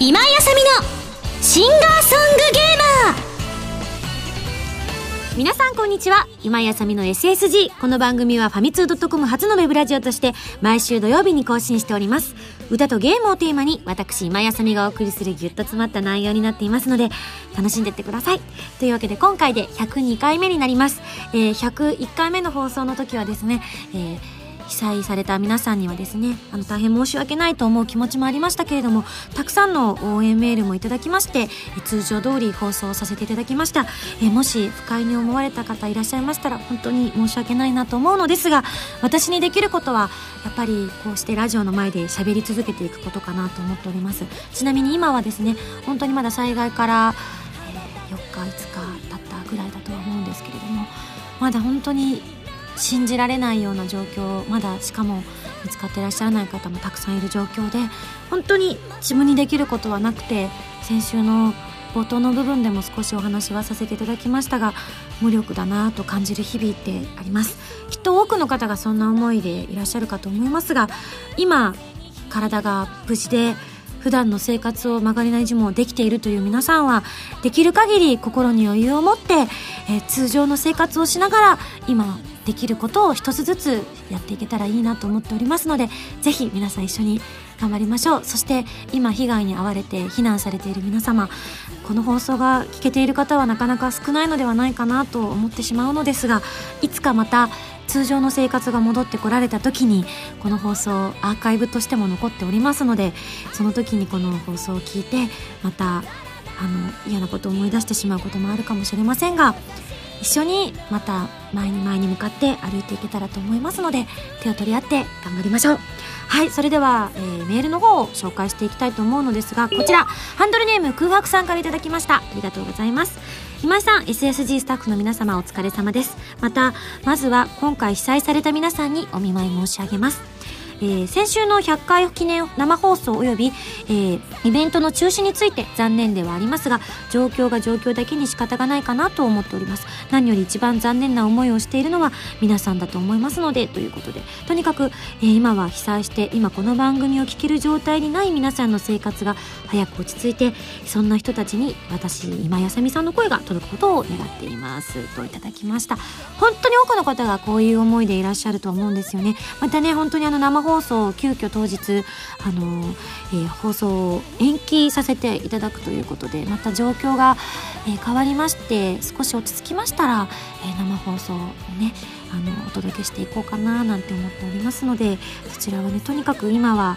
今井あさみのシンガーソングゲーマー。皆さんこんにちは。今井あさみの SSG この番組はファミツー .com 初のウェブラジオとして毎週土曜日に更新しております。歌とゲームをテーマに私今井あさみがお送りするギュッと詰まった内容になっていますので楽しんでってください。というわけで今回で102回目になります、えー、101回目の放送の時はですね、えー被災された皆さんにはですねあの大変申し訳ないと思う気持ちもありましたけれどもたくさんの応援メールもいただきまして通常通り放送させていただきました。えもし不快に思われた方いらっしゃいましたら本当に申し訳ないなと思うのですが私にできることはやっぱりこうしてラジオの前で喋り続けていくことかなと思っております。ちなみに今はですね本当にまだ災害から、4日5日経ったぐらいだとは思うんですけれどもまだ本当に信じられないような状況まだしかも見つかってらっしゃらない方もたくさんいる状況で本当に自分にできることはなくて先週の冒頭の部分でも少しお話はさせていただきましたが無力だなと感じる日々ってあります。きっと多くの方がそんな思いでいらっしゃるかと思いますが今体が無事で普段の生活を曲がりなりじもできているという皆さんはできる限り心に余裕を持って、えー、通常の生活をしながら今できることを一つずつやっていけたらいいなと思っておりますのでぜひ皆さん一緒に頑張りましょう。そして今被害に遭われて避難されている皆様この放送が聞けている方はなかなか少ないのではないかなと思ってしまうのですがいつかまた通常の生活が戻ってこられた時にこの放送アーカイブとしても残っておりますのでその時にこの放送を聞いてまたあの嫌なことを思い出してしまうこともあるかもしれませんが一緒にまた前に前に向かって歩いていけたらと思いますので手を取り合って頑張りましょう。はいそれでは、えー、メールの方を紹介していきたいと思うのですがこちらハンドルネーム空白さんから頂きました。ありがとうございます今井さん SSG スタッフの皆様お疲れ様です。またまずは今回被災された皆さんにお見舞い申し上げますえー、先週の100回記念生放送及び、えー、イベントの中止について残念ではありますが状況が状況だけに仕方がないかなと思っております。何より一番残念な思いをしているのは皆さんだと思いますのでということでとにかく、えー、今は被災して今この番組を聞ける状態にない皆さんの生活が早く落ち着いてそんな人たちに私今やさみさんの声が届くことを願っています。といただきました。本当に多くの方がこういう思いでいらっしゃると思うんですよね。またね本当にあの生放放送急遽当日あの、えー、放送を延期させていただくということでまた状況が、えー、変わりまして少し落ち着きましたら、えー、生放送をねあのお届けしていこうかななんて思っておりますのでそちらはねとにかく今は、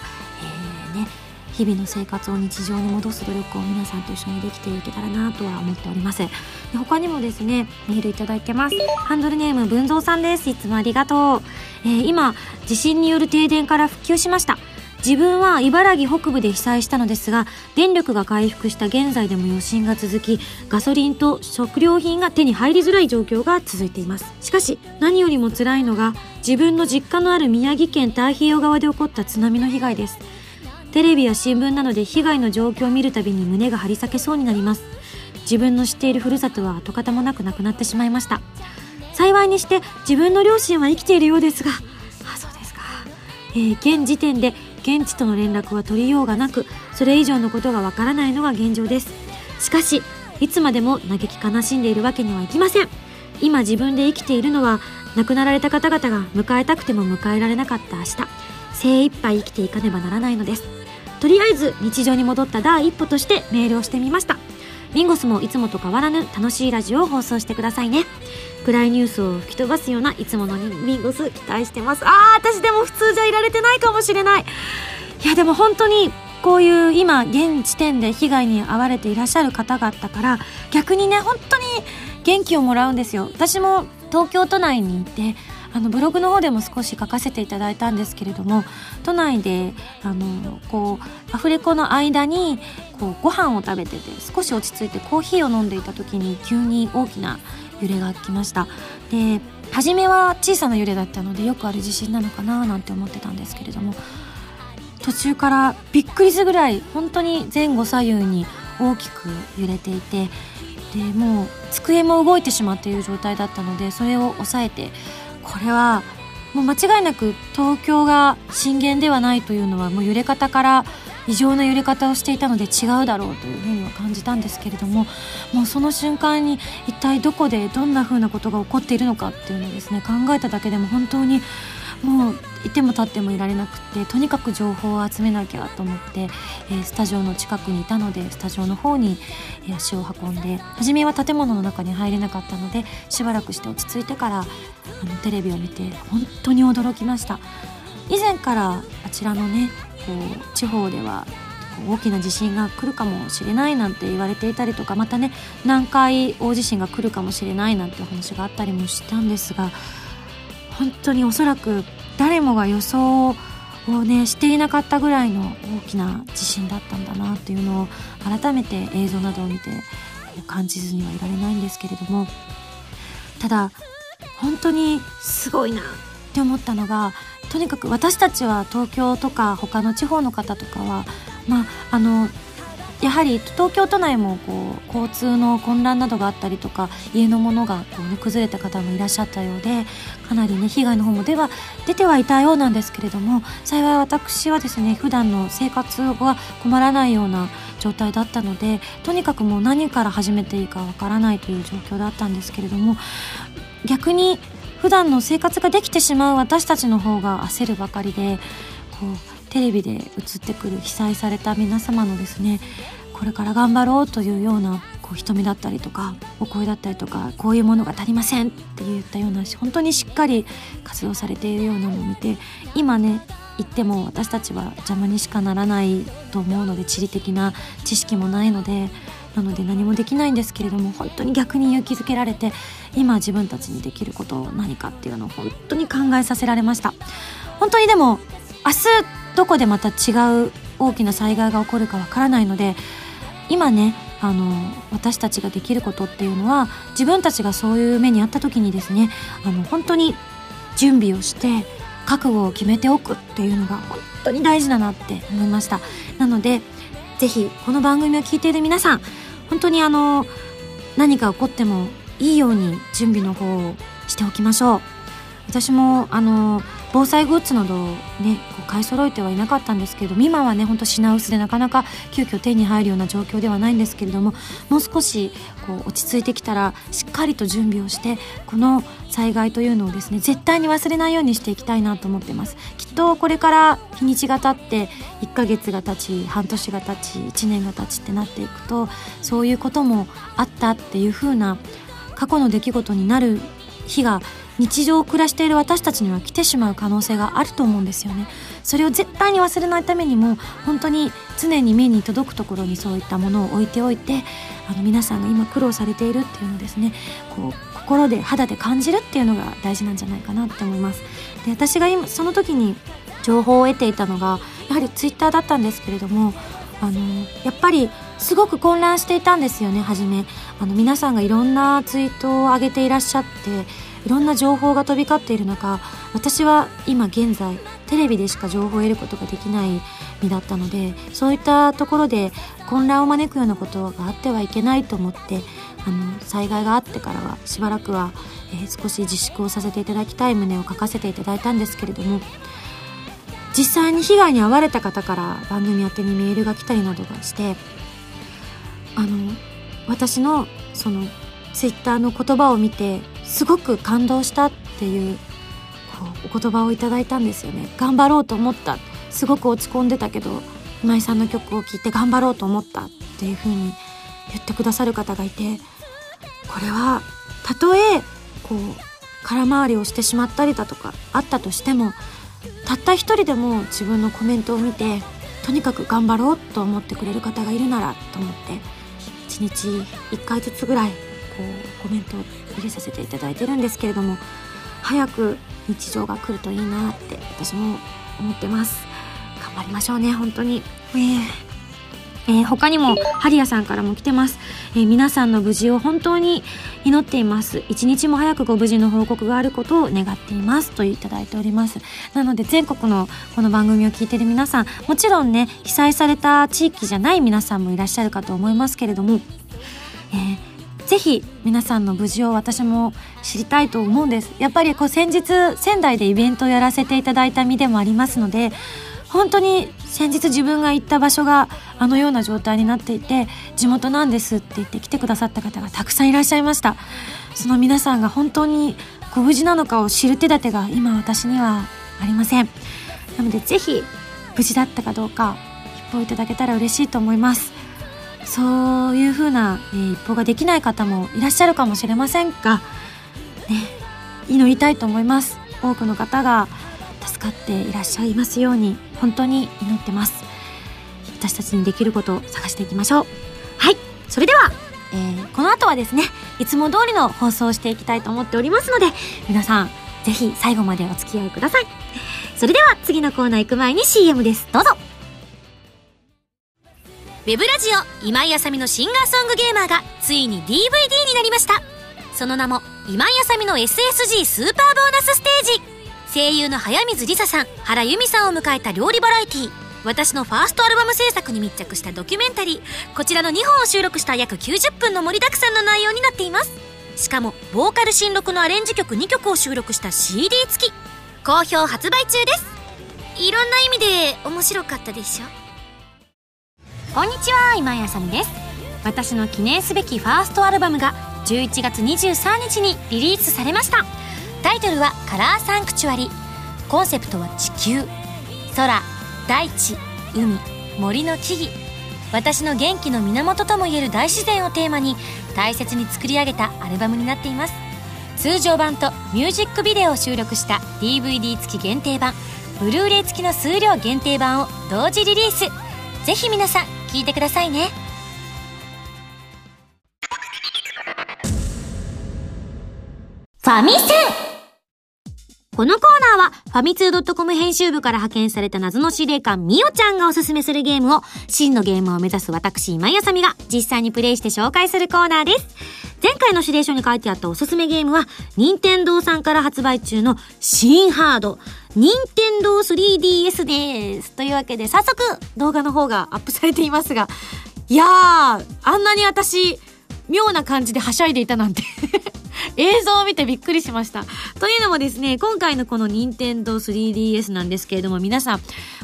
えー、ね日々の生活を日常に戻す努力を皆さんと一緒にできていけたらなとは思っております。で他にもですねメールいただいてます。ハンドルネーム文蔵さんです。いつもありがとう、えー、今地震による停電から復旧しました。自分は茨城北部で被災したのですが電力が回復した現在でも余震が続きガソリンと食料品が手に入りづらい状況が続いています。しかし何よりも辛いのが自分の実家のある宮城県太平洋側で起こった津波の被害です。テレビや新聞などで被害の状況を見るたびに胸が張り裂けそうになります。自分の知っているふるさとは跡形もなくなくなってしまいました。幸いにして自分の両親は生きているようですが。あそうですか、えー、現時点で現地との連絡は取りようがなくそれ以上のことがわからないのが現状です。しかしいつまでも嘆き悲しんでいるわけにはいきません。今自分で生きているのは亡くなられた方々が迎えたくても迎えられなかった明日。精一杯生きていかねばならないのです。とりあえず日常に戻った第一歩としてメールをしてみました。ミンゴスもいつもと変わらぬ楽しいラジオを放送してくださいね。暗いニュースを吹き飛ばすようないつものミンゴス期待してます。あー私でも普通じゃいられてないかもしれない。いやでも本当にこういう今現時点で被害に遭われていらっしゃる方々から逆にね本当に元気をもらうんですよ。私も東京都内にいてあのブログの方でも少し書かせていただいたんですけれども都内であのこうアフレコの間にこうご飯を食べてて少し落ち着いてコーヒーを飲んでいた時に急に大きな揺れが来ました。で初めは小さな揺れだったのでよくある地震なのかななんて思ってたんですけれども途中からびっくりするぐらい本当に前後左右に大きく揺れていてでもう机も動いてしまっている状態だったのでそれを抑えてこれはもう間違いなく東京が震源ではないというのはもう揺れ方から異常な揺れ方をしていたので違うだろうというふうには感じたんですけれどももうその瞬間に一体どこでどんなふうなことが起こっているのかっていうのをですね考えただけでも本当にもういても立ってもいられなくてとにかく情報を集めなきゃと思って、えー、スタジオの近くにいたのでスタジオの方に足を運んで初めは建物の中に入れなかったのでしばらくして落ち着いてからあのテレビを見て本当に驚きました。以前からあちらのねこう地方では大きな地震が来るかもしれないなんて言われていたりとかまたね南海大地震が来るかもしれないなんてお話があったりもしたんですが本当におそらく誰もが予想をねしていなかったぐらいの大きな地震だったんだなっていうのを改めて映像などを見て感じずにはいられないんですけれどもただ本当にすごいなって思ったのがとにかく私たちは東京とか他の地方の方とかはまああのやはり東京都内もこう交通の混乱などがあったりとか家のものがこう、ね、崩れた方もいらっしゃったようでかなりね被害の方もでは出てはいたようなんですけれども幸い私はですね普段の生活は困らないような状態だったのでとにかくもう何から始めていいかわからないという状況だったんですけれども逆に普段の生活ができてしまう私たちの方が焦るばかりでこうテレビで映ってくる被災された皆様のですねこれから頑張ろうというようなこう瞳だったりとかお声だったりとかこういうものが足りませんって言ったような本当にしっかり活動されているようなのを見て今ね言っても私たちは邪魔にしかならないと思うので地理的な知識もないのでなので何もできないんですけれども本当に逆に勇気づけられて今自分たちにできることを何かっていうのを本当に考えさせられました。本当にでも明日どこでまた違う大きな災害が起こるかわからないので今ねあの私たちができることっていうのは自分たちがそういう目にあった時にですねあの本当に準備をして覚悟を決めておくっていうのが本当に大事だなって思いました。なのでぜひこの番組を聞いている皆さん本当にあの何か起こってもいいように準備の方をしておきましょう。私もあの防災グッズなどをねこう買い揃えてはいなかったんですけど今はねほんと品薄でなかなか急遽手に入るような状況ではないんですけれどももう少しこう落ち着いてきたらしっかりと準備をしてこの災害というのをですね絶対に忘れないようにしていきたいなと思ってます。きっとこれから日にちが経って1ヶ月が経ち半年が経ち1年が経ちってなっていくとそういうこともあったっていう風な過去の出来事になる日が日常を暮らしている私たちには来てしまう可能性があると思うんですよね。それを絶対に忘れないためにも本当に常に目に届くところにそういったものを置いておいてあの皆さんが今苦労されているっていうのをですねこう心で肌で感じるっていうのが大事なんじゃないかなって思います。で私が今その時に情報を得ていたのがやはりツイッターだったんですけれどもあのやっぱりすごく混乱していたんですよね初め。あの皆さんがいろんなツイートを上げていらっしゃっていろんな情報が飛び交っている中私は今現在テレビでしか情報を得ることができない身だったのでそういったところで混乱を招くようなことがあってはいけないと思ってあの災害があってからはしばらくは、えー、少し自粛をさせていただきたい旨を書かせていただいたんですけれども実際に被害に遭われた方から番組宛てにメールが来たりなどがしてあの私のそのツイッターの言葉を見てすごく感動したっていうこうお言葉をいただいたんですよね。頑張ろうと思った。すごく落ち込んでたけど今井さんの曲を聴いて頑張ろうと思ったっていう風に言ってくださる方がいてこれはたとえこう空回りをしてしまったりだとかあったとしてもたった一人でも自分のコメントを見てとにかく頑張ろうと思ってくれる方がいるならと思って1日1回ずつぐらいこうコメントを入れさせていただいてるんですけれども早く日常が来るといいなって私も思ってます。頑張りましょうね本当に。えーえー、他にもハリアさんからも来てます、えー、皆さんの無事を本当に祈っています。一日も早くご無事の報告があることを願っています。といただいております。なので全国のこの番組を聞いている皆さんもちろんね被災された地域じゃない皆さんもいらっしゃるかと思いますけれども、えーぜひ皆さんの無事を私も知りたいと思うんです。やっぱりこう先日仙台でイベントをやらせていただいた身でもありますので本当に先日自分が行った場所があのような状態になっていて地元なんですって言って来てくださった方がたくさんいらっしゃいました。その皆さんが本当にご無事なのかを知る手立てが今私にはありません。なのでぜひ無事だったかどうか一報いただけたら嬉しいと思います。そういう風な、えー、一報ができない方もいらっしゃるかもしれませんがね祈りたいと思います。多くの方が助かっていらっしゃいますように本当に祈ってます。私たちにできることを探していきましょう。はい。それでは、えー、この後はですねいつも通りの放送をしていきたいと思っておりますので皆さんぜひ最後までお付き合いください。それでは次のコーナー行く前に CM です。どうぞ。ウェブラジオ今井あさみのシンガーソングゲーマーがついに DVD になりました。その名も今井あさみの SSG スーパーボーナスステージ。声優の早水梨沙さん原由美さんを迎えた料理バラエティー。私のファーストアルバム制作に密着したドキュメンタリー。こちらの2本を収録した約90分の盛りだくさんの内容になっています。しかもボーカル新録のアレンジ曲2曲を収録した CD 付き。好評発売中です。いろんな意味で面白かったでしょ？こんにちは今井あさみです。私の記念すべきファーストアルバムが11月23日にリリースされました。タイトルは「カラーサンクチュアリ」コンセプトは地球。空大地海森の木々。私の元気の源ともいえる大自然をテーマに大切に作り上げたアルバムになっています。通常版とミュージックビデオを収録した DVD 付き限定版ブルーレイ付きの数量限定版を同時リリース。ぜひ皆さん聞いてくださいね。ファミセン。このコーナーは、ファミツー .com 編集部から派遣された謎の司令官、みおちゃんがおすすめするゲームを、真のゲームを目指す私、今井あさみが、実際にプレイして紹介するコーナーです。前回の指令書に書いてあったおすすめゲームは、任天堂さんから発売中の新ハード、任天堂 3DS です。というわけで、早速、動画の方がアップされていますが、いやー、あんなに私、妙な感じではしゃいでいたなんて映像を見てびっくりしました。というのもですね、今回のこの任天堂 3DS なんですけれども、皆さん、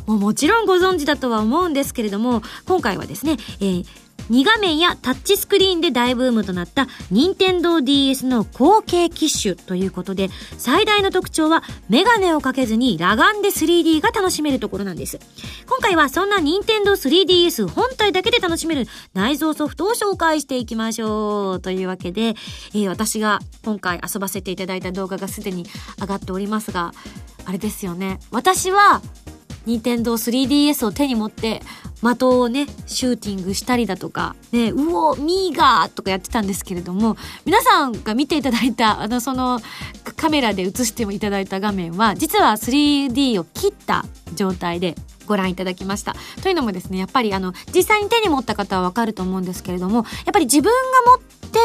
もうもちろんご存知だとは思うんですけれども、今回はですね、えー2画面やタッチスクリーンで大ブームとなった任天堂 DS の後継機種ということで、最大の特徴はメガネをかけずに裸眼で 3D が楽しめるところなんです。今回はそんな任天堂 3DS 本体だけで楽しめる内蔵ソフトを紹介していきましょう。というわけで、えー、私が今回遊ばせていただいた動画がすでに上がっておりますが、あれですよね。私は任天堂 3DS を手に持って的をね、シューティングしたりだとか、ね、うお、ミーガーとかやってたんですけれども、皆さんが見ていただいた、あの、その、カメラで映していただいた画面は、実は 3D を切った状態でご覧いただきました。というのもですね、やっぱりあの、実際に手に持った方はわかると思うんですけれども、やっぱり自分が持って、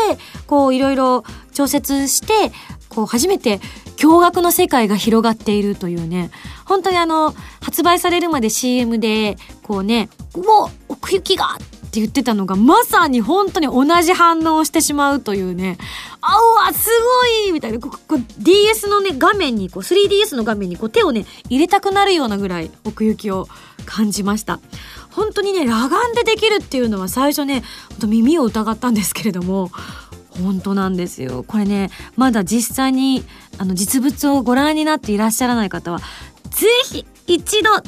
こう、いろいろ調節して、こう、初めて驚愕の世界が広がっているというね、本当にあの、発売されるまで CM で、こうね、うお奥行きがって言ってたのが、まさに本当に同じ反応をしてしまうというね、あうわ、すごいみたいな、ここ DS のね、画面に、こう 3DS の画面にこう手をね、入れたくなるようなぐらい奥行きを感じました。本当にね、裸眼でできるっていうのは最初ね、耳を疑ったんですけれども、本当なんですよ。これね、まだ実際に、あの、実物をご覧になっていらっしゃらない方は、ぜひ一度試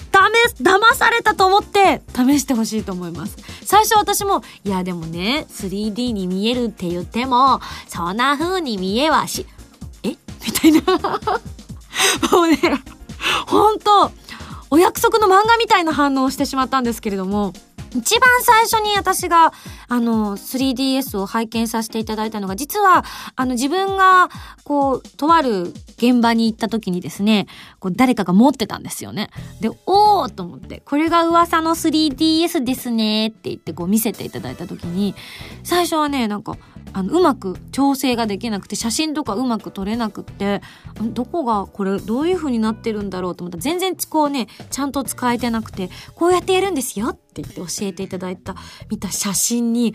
す、騙されたと思って試してほしいと思います。最初私も、いやでもね、3D に見えるって言っても、そんな風に見えはし、え？みたいな。もうね、本当お約束の漫画みたいな反応をしてしまったんですけれども、一番最初に私が、あの、3DS を拝見させていただいたのが、実は、あの、自分が、こう、とある現場に行った時にですね、こう、誰かが持ってたんですよね。で、おーと思って、これが噂の 3DS ですねって言って、こう、見せていただいた時に、最初はね、なんか、あの、うまく調整ができなくて、写真とかうまく撮れなくって、どこがこれどういう風になってるんだろうと思ったら、全然こうね、ちゃんと使えてなくて、こうやってやるんですよって言って教えていただいた、見た写真に、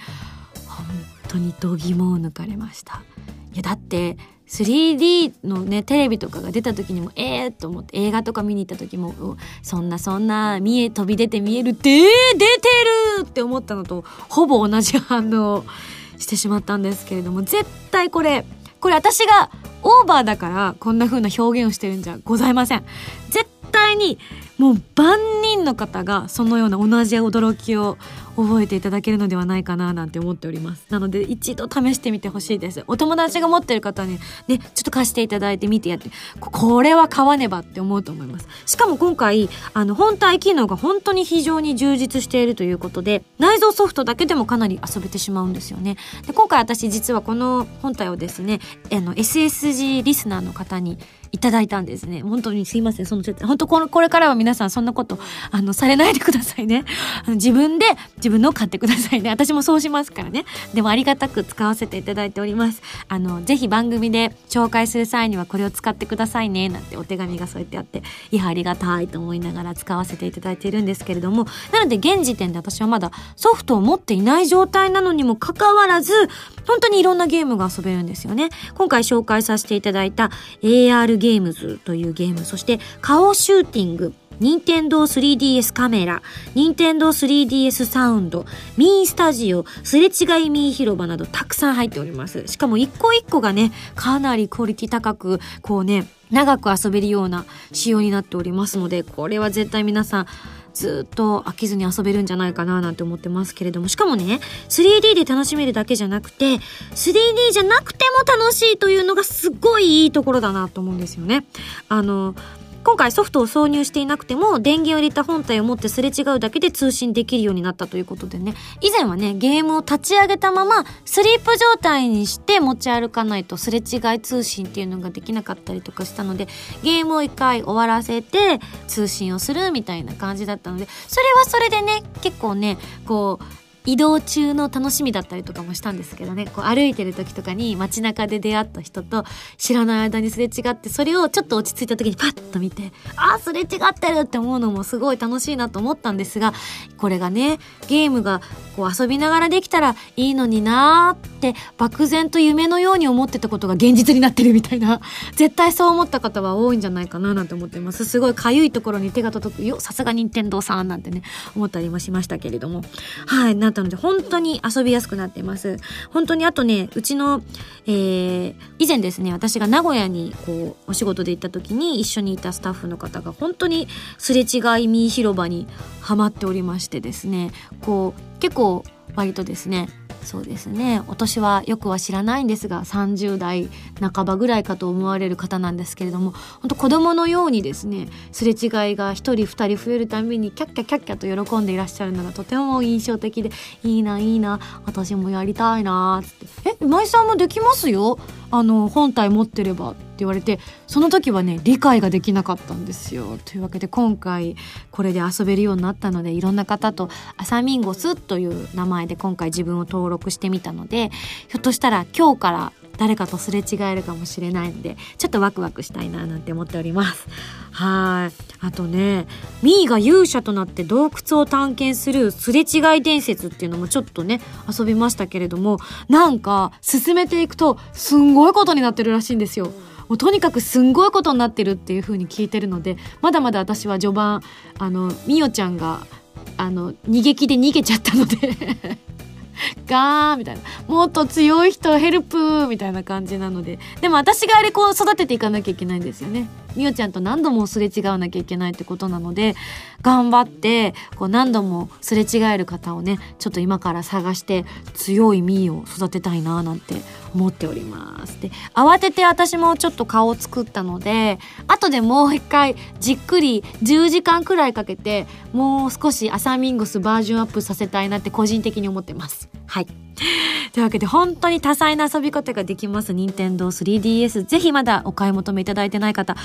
本当に度肝を抜かれましたいやだって 3D のねテレビとかが出た時にもええー、と思って映画とか見に行った時もそんなそんな見え飛び出て見えるで、出てるって思ったのとほぼ同じ反応してしまったんですけれども絶対これこれ私がオーバーだからこんな風な表現をしてるんじゃございません。絶対にもう万人の方がそのような同じ驚きを覚えていただけるのではないかななんて思っております。なので一度試してみてほしいです。お友達が持ってる方にねちょっと貸していただいて見てやって。これは買わねばって思うと思います。しかも今回あの本体機能が本当に非常に充実しているということで内蔵ソフトだけでもかなり遊べてしまうんですよね。で今回私実はこの本体をですねあの SSG リスナーの方にいただいたんですね。本当にすいません。その本当この、これからは皆さんそんなこと、あの、されないでくださいね。あの自分で自分のを買ってくださいね。私もそうしますからね。でもありがたく使わせていただいております。あの、ぜひ番組で紹介する際にはこれを使ってくださいね。なんてお手紙がそうやってあって、いや、ありがたいと思いながら使わせていただいているんですけれども、なので現時点で私はまだソフトを持っていない状態なのにもかかわらず、本当にいろんなゲームが遊べるんですよね。今回紹介させていただいた AR ゲゲームズというゲーム、そして顔シューティング、任天堂 3DS カメラ、任天堂 3DS サウンド、ミースタジオ、すれ違いミー広場などたくさん入っております。しかも一個一個がね、かなりクオリティ高く、こうね、長く遊べるような仕様になっておりますので、これは絶対皆さん、ずっと飽きずに遊べるんじゃないかななんて思ってますけれども、しかもね、3D で楽しめるだけじゃなくて、3D じゃなくても楽しいというのがすごいいいところだなと思うんですよね。あの、今回ソフトを挿入していなくても電源を入れた本体を持ってすれ違うだけで通信できるようになったということでね。以前はねゲームを立ち上げたままスリープ状態にして持ち歩かないとすれ違い通信っていうのができなかったりとかしたのでゲームを一回終わらせて通信をするみたいな感じだったのでそれはそれでね結構ねこう移動中の楽しみだったりとかもしたんですけどね。こう歩いてる時とかに街中で出会った人と知らない間にすれ違ってそれをちょっと落ち着いた時にパッと見てああすれ違ってるって思うのもすごい楽しいなと思ったんですがこれがねゲームがこう遊びながらできたらいいのになーって漠然と夢のように思ってたことが現実になってるみたいな 絶対そう思った方は多いんじゃないかななんて思ってます。すごいかゆいところに手が届く。よさすが任天堂さんなんてね思ったりもしましたけれども。はいったので本当に遊びやすくなってます。本当にあとねうちの、えー、以前ですね私が名古屋にこうお仕事で行った時に一緒にいたスタッフの方が本当にすれ違いミー広場にはまっておりましてですねこう結構割とですねそうですね。お年はよくは知らないんですが30代半ばぐらいかと思われる方なんですけれども本当子供のようにですねすれ違いが1人2人増えるたびにキャッキャキャッキャと喜んでいらっしゃるのがとても印象的でいいないいな私もやりたいなっつって「え今井さんもできますよ？あの本体持ってれば」って言われてその時はね理解ができなかったんですよ。というわけで今回これで遊べるようになったのでいろんな方と「アサミンゴス」という名前で今回自分を登録してみたのでひょっとしたら今日から誰かとすれ違えるかもしれないのでちょっとワクワクしたいななんて思っております。はい。あとねミーが勇者となって洞窟を探検するすれ違い伝説っていうのもちょっとね遊びましたけれどもなんか進めていくとすんごいことになってるらしいんですよ。もうとにかくすんごいことになってるっていう風に聞いてるのでまだまだ私は序盤あのみおちゃんがあの逃げ気で逃げちゃったので。ガーみたいな。もっと強い人ヘルプみたいな感じなので。でも私があれこう育てていかなきゃいけないんですよね。みおちゃんと何度もすれ違わなきゃいけないってことなので頑張ってこう何度もすれ違える方をねちょっと今から探して強いみーを育てたいななんて思っております。で慌てて私もちょっと顔を作ったので後でもう一回じっくり10時間くらいかけてもう少しアサミンゴスバージョンアップさせたいなって個人的に思ってます。はい。というわけで本当に多彩な遊び方ができます。任天堂 3DS ぜひまだお買い求めいただいてない方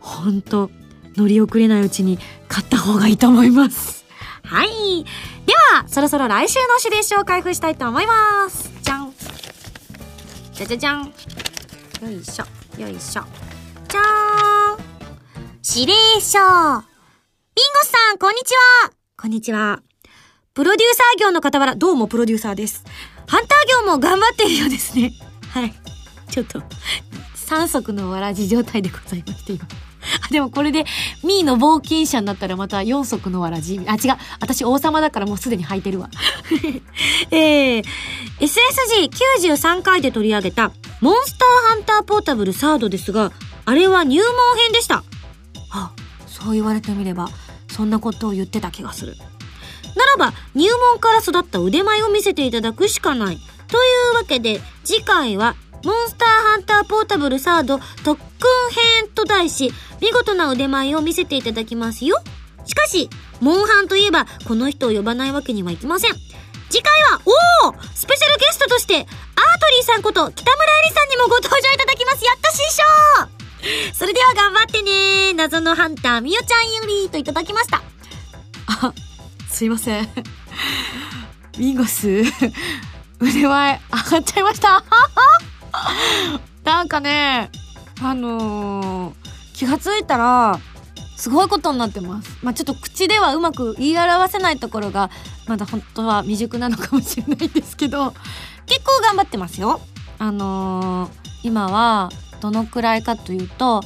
本当乗り遅れないうちに買った方がいいと思います。はい。ではそろそろ来週の指令書を開封したいと思います。じゃん。じゃじゃじゃん。よいしょ。よいしょ。じゃーん。指令書。ビンゴさんこんにちは。こんにちは。プロデューサー業の傍ら、どうもプロデューサーです。ハンター業も頑張っているようですね。はい。ちょっと、三足のわらじ状態でございまして、今。あ、でもこれで、ミーの冒険者になったらまた4足のわらじ。あ、違う。私王様だからもうすでに履いてるわ。えー、SSG93 回で取り上げた、モンスターハンターポータブルサードですが、あれは入門編でした。あ、そう言われてみれば、そんなことを言ってた気がする。ならば、入門から育った腕前を見せていただくしかない。というわけで、次回は、モンスターハンターポータブルサード特訓編と題し、見事な腕前を見せていただきますよ。しかし、モンハンといえば、この人を呼ばないわけにはいきません。次回は、おおスペシャルゲストとして、アートリーさんこと北村えりさんにもご登場いただきます。やった師匠それでは頑張ってね謎のハンターみよちゃんよりといただきました。あ、すいません。ミンゴス、腕前上がっちゃいましたなんかね、あのー、気がついたら、すごいことになってます。まあ、ちょっと口ではうまく言い表せないところが、まだ本当は未熟なのかもしれないんですけど、結構頑張ってますよ。あのー、今は、どのくらいかというと、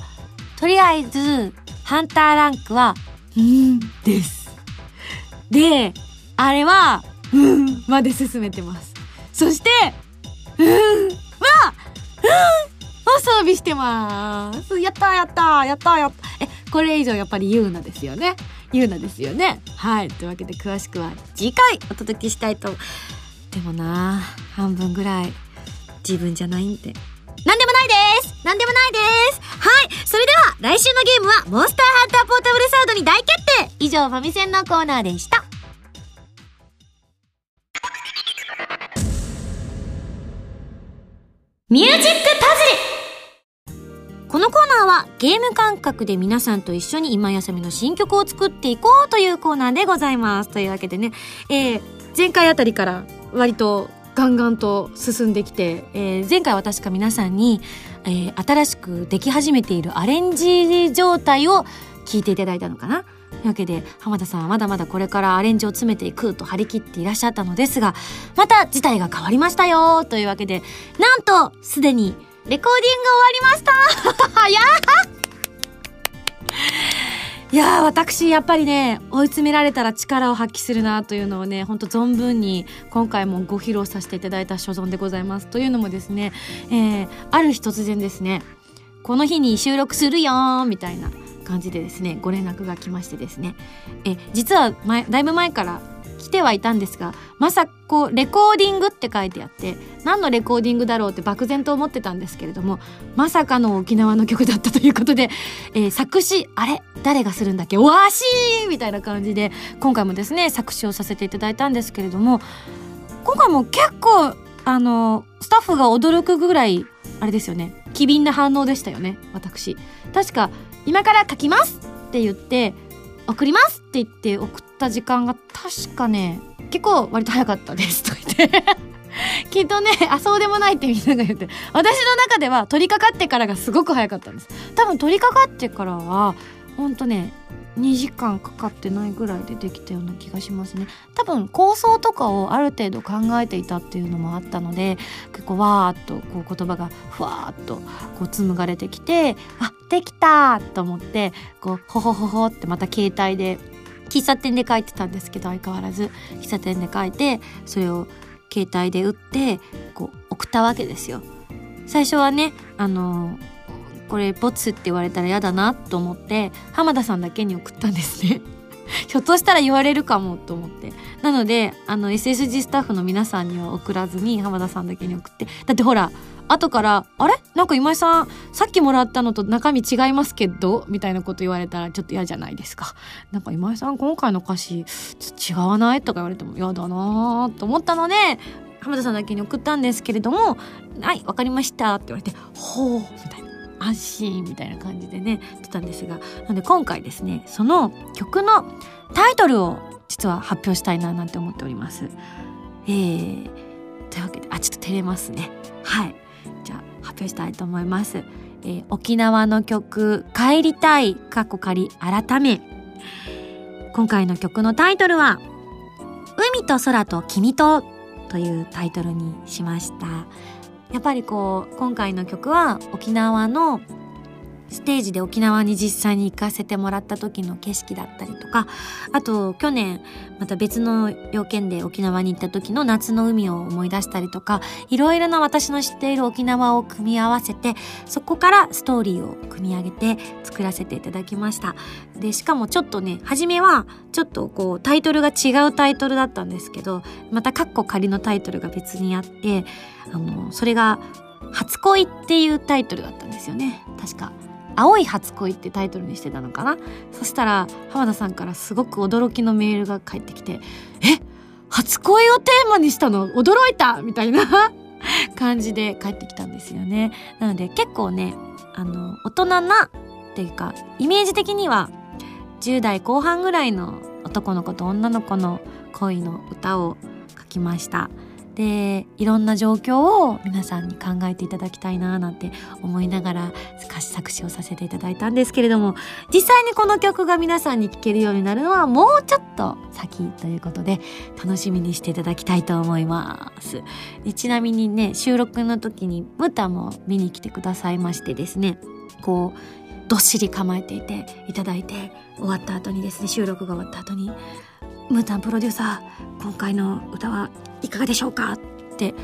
とりあえず、ハンターランクは、うんです。で、あれは、うんまで進めてます。そして、うんは、うんを装備してます。やったやったやったやったえ、これ以上やっぱりユーナですよね。ユーナですよね。はい。というわけで詳しくは次回お届けしたいと。でもな半分ぐらい自分じゃないんで。です。なんでもないです。はい。それでは来週のゲームはモンスターハンターポータブルサードに大決定。以上ファミセンのコーナーでした。ミュージックパズル。このコーナーはゲーム感覚で皆さんと一緒に今やさみの新曲を作っていこうというコーナーでございます。というわけでね、えー、前回あたりから割とガンガンと進んできて、えー、前回は確か皆さんに、えー、新しくでき始めているアレンジ状態を聞いていただいたのかな？というわけで浜田さんはまだまだこれからアレンジを詰めていくと張り切っていらっしゃったのですがまた事態が変わりましたよ。というわけでなんとすでにレコーディング終わりました。やいや私やっぱりね追い詰められたら力を発揮するなというのをねほんと存分に今回もご披露させていただいた所存でございます。というのもですね、えー、ある日突然ですねこの日に収録するよみたいな感じでですねご連絡が来ましてですね。え実は前だいぶ前から来てはいたんですがまさこうレコーディングって書いてあって何のレコーディングだろうって漠然と思ってたんですけれどもまさかの沖縄の曲だったということで、えー、作詞あれ？誰がするんだっけ？わしーみたいな感じで今回もですね作詞をさせていただいたんですけれども今回も結構あのスタッフが驚くぐらいあれですよね。機敏な反応でしたよね私。確か今から書きますって言って送りますって言って送った時間が確かね結構割と早かったですと言って。きっとねあそうでもないってみんなが言って。私の中では取り掛かってからがすごく早かったんです。多分取り掛かってからはほんとね2時間かかってないぐらいでできたような気がしますね。多分構想とかをある程度考えていたっていうのもあったので結構わーっとこう言葉がふわーっとこう紡がれてきてあできたと思ってこうほほほほってまた携帯で喫茶店で書いてたんですけど相変わらず。喫茶店で書いてそれを携帯で打ってこう送ったわけですよ。最初はねあのこれボツって言われたら嫌だなと思って浜田さんだけに送ったんですね。ひょっとしたら言われるかもと思って。なのであの SSG スタッフの皆さんには送らずに浜田さんだけに送って。だってほら後から「あれ？なんか今井さんさっきもらったのと中身違いますけど」みたいなこと言われたらちょっと嫌じゃないですか。なんか今井さん今回の歌詞違わない？とか言われても嫌だなと思ったので浜田さんだけに送ったんですけれども「はいわかりました」って言われて「ほう」みたいな。安心みたいな感じでね撮ったんですがなので今回ですねその曲のタイトルを実は発表したいななんて思っております。えー、というわけであちょっと照れますねはいじゃあ発表したいと思います。えー、沖縄の曲「帰りたい」かっこ仮改め今回の曲のタイトルは「海と空と君」とというタイトルにしましたやっぱりこう今回の曲は沖縄のステージで沖縄に実際に行かせてもらった時の景色だったりとかあと去年また別の要件で沖縄に行った時の夏の海を思い出したりとかいろいろな私の知っている沖縄を組み合わせてそこからストーリーを組み上げて作らせていただきました。でしかもちょっとね初めはちょっとこうタイトルが違うタイトルだったんですけどまたカッコ仮のタイトルが別にあってあのそれが初恋っていうタイトルだったんですよね。確か。青い初恋ってタイトルにしてたのかな？そしたら浜田さんからすごく驚きのメールが返ってきてえ？初恋をテーマにしたの？驚いた！みたいな 感じで帰ってきたんですよね。なので結構ねあの大人なっていうかイメージ的には10代後半ぐらいの男の子と女の子の恋の歌を書きました。でいろんな状況を皆さんに考えていただきたいななんて思いながら歌詞作詞をさせていただいたんですけれども実際にこの曲が皆さんに聴けるようになるのはもうちょっと先ということで楽しみにしていただきたいと思います。ちなみにね収録の時にムタも見に来てくださいましてですね。こうどっしり構えていていただいて終わった後にですね収録が終わった後にムータンプロデューサー今回の歌はいかがでしょうかって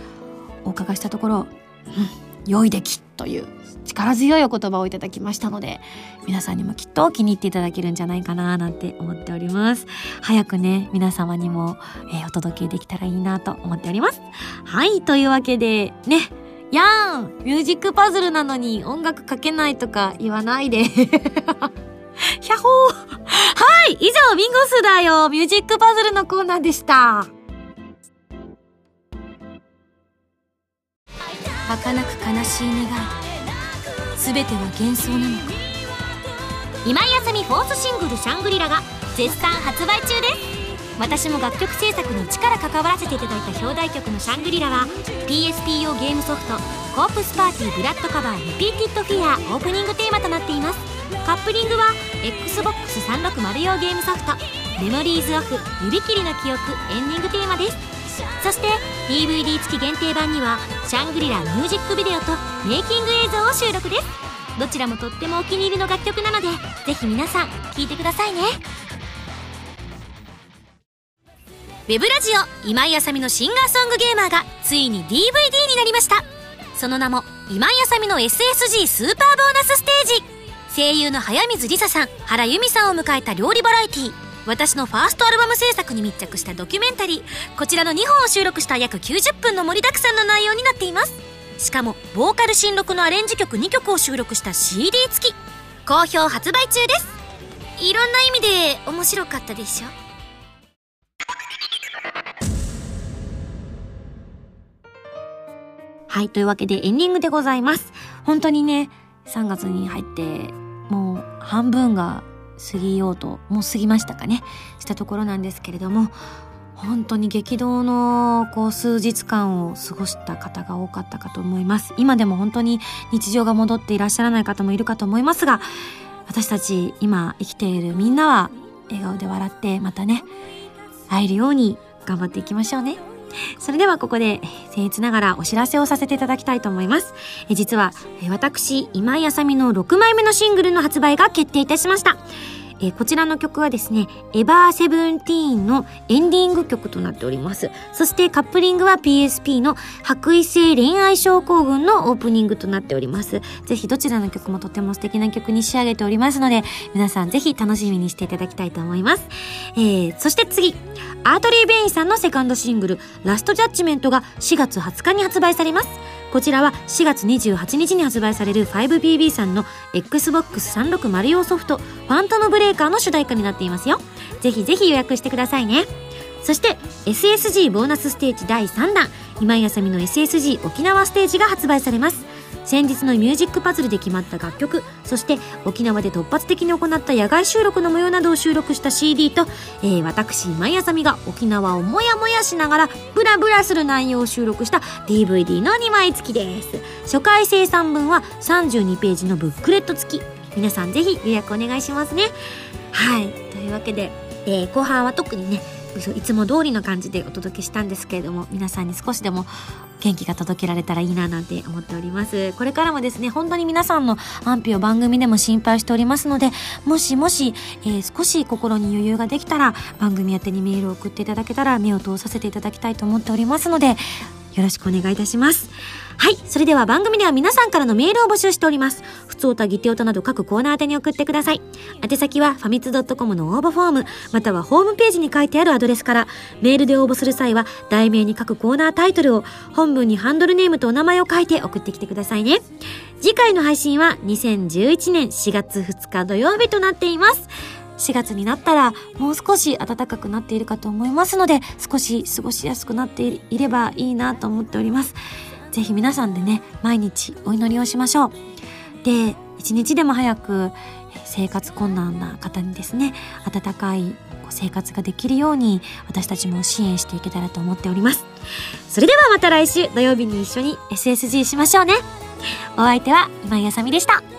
お伺いしたところ、うん、良い出来という力強いお言葉をいただきましたので皆さんにもきっと気に入っていただけるんじゃないかななんて思っております。早くね皆様にも、えー、お届けできたらいいなと思っております。はいというわけでねやーん!ミュージックパズルなのに音楽かけないとか言わないで。ひゃほー。はい以上、ビンゴスだよ。ミュージックパズルのコーナーでした。儚く悲しい願い。全ては幻想なのか。今井あさみフォースシングル「シャングリラ」が絶賛発売中です。私も楽曲制作に力関わらせていただいた表題曲の「シャングリラ」は PSP 用ゲームソフト「コープスパーティーブラッドカバーリピーティッドフィア」オープニングテーマ、カップリングは XBOX360 用ゲームソフト「 Memories Off 指切りの記憶」エンディングテーマです。そして DVD 付き限定版にはシャングリラミュージックビデオとメイキング映像を収録です。どちらもとってもお気に入りの楽曲なのでぜひ皆さん聴いてくださいね。ウェブラジオ今井あさみのシンガーソングゲーマーがついに DVD になりました。その名も今井あさみの SSG スーパーボーナスステージ。声優の早水梨沙さん原由美さんを迎えた料理バラエティー。私のファーストアルバム制作に密着したドキュメンタリー。こちらの2本を収録した約90分の盛りだくさんの内容になっています。しかもボーカル新録のアレンジ曲2曲を収録した CD 付き。好評発売中です。いろんな意味で面白かったでしょ。はい、というわけでエンディングでございます。本当にね、3月に入って、もう半分が過ぎようと、もう過ぎましたかね、したところなんですけれども、本当に激動のこう数日間を過ごした方が多かったかと思います。今でも本当に日常が戻っていらっしゃらない方もいるかと思いますが、私たち今生きているみんなは笑顔で笑ってまたね、会えるように頑張っていきましょうね。それではここで、僭越ながらお知らせをさせていただきたいと思います。え実は、私、今井あさみの6枚目のシングルの発売が決定いたしました。えこちらの曲はですね、エバーセブンティーンのエンディング曲となっております。そしてカップリングは PSP の白衣性恋愛症候群のオープニングとなっております。ぜひどちらの曲もとても素敵な曲に仕上げておりますので、皆さんぜひ楽しみにしていただきたいと思います。えー、そして次、アートリー・ベインさんのセカンドシングル、ラストジャッジメントが4月20日に発売されます。こちらは4月28日に発売される 5PB さんの Xbox360 用ソフト、ファントムブレーカーの主題歌になっていますよ。ぜひぜひ予約してくださいね。そして SSG ボーナスステージ第3弾、今井あさみの SSG 沖縄ステージが発売されます。先日のミュージックパズルで決まった楽曲そして沖縄で突発的に行った野外収録の模様などを収録した CD と、えー、私今井あさみが沖縄をもやもやしながらブラブラする内容を収録した DVD の2枚付きです。初回生産分は32ページのブックレット付き。皆さんぜひ予約お願いしますね。はい。というわけで、えー、後半は特にねいつも通りの感じでお届けしたんですけれども皆さんに少しでも元気が届けられたらいいななんて思っております。これからもですね本当に皆さんの安否を番組でも心配しておりますのでもしもし、えー、少し心に余裕ができたら番組宛てにメールを送っていただけたら目を通させていただきたいと思っておりますのでよろしくお願いいたします。はい。それでは番組では皆さんからのメールを募集しております。普通歌、ギテオタなど各コーナー宛てに送ってください。宛先はファミツドットコムの応募フォーム、またはホームページに書いてあるアドレスから、メールで応募する際は、題名に各コーナータイトルを、本文にハンドルネームとお名前を書いて送ってきてくださいね。次回の配信は2011年4月2日土曜日となっています。4月になったらもう少し暖かくなっているかと思いますので少し過ごしやすくなっていればいいなと思っております。ぜひ皆さんでね毎日お祈りをしましょう。で一日でも早く生活困難な方にですね温かい生活ができるように私たちも支援していけたらと思っております。それではまた来週土曜日に一緒に SSG しましょうね。お相手は今井あさみでした。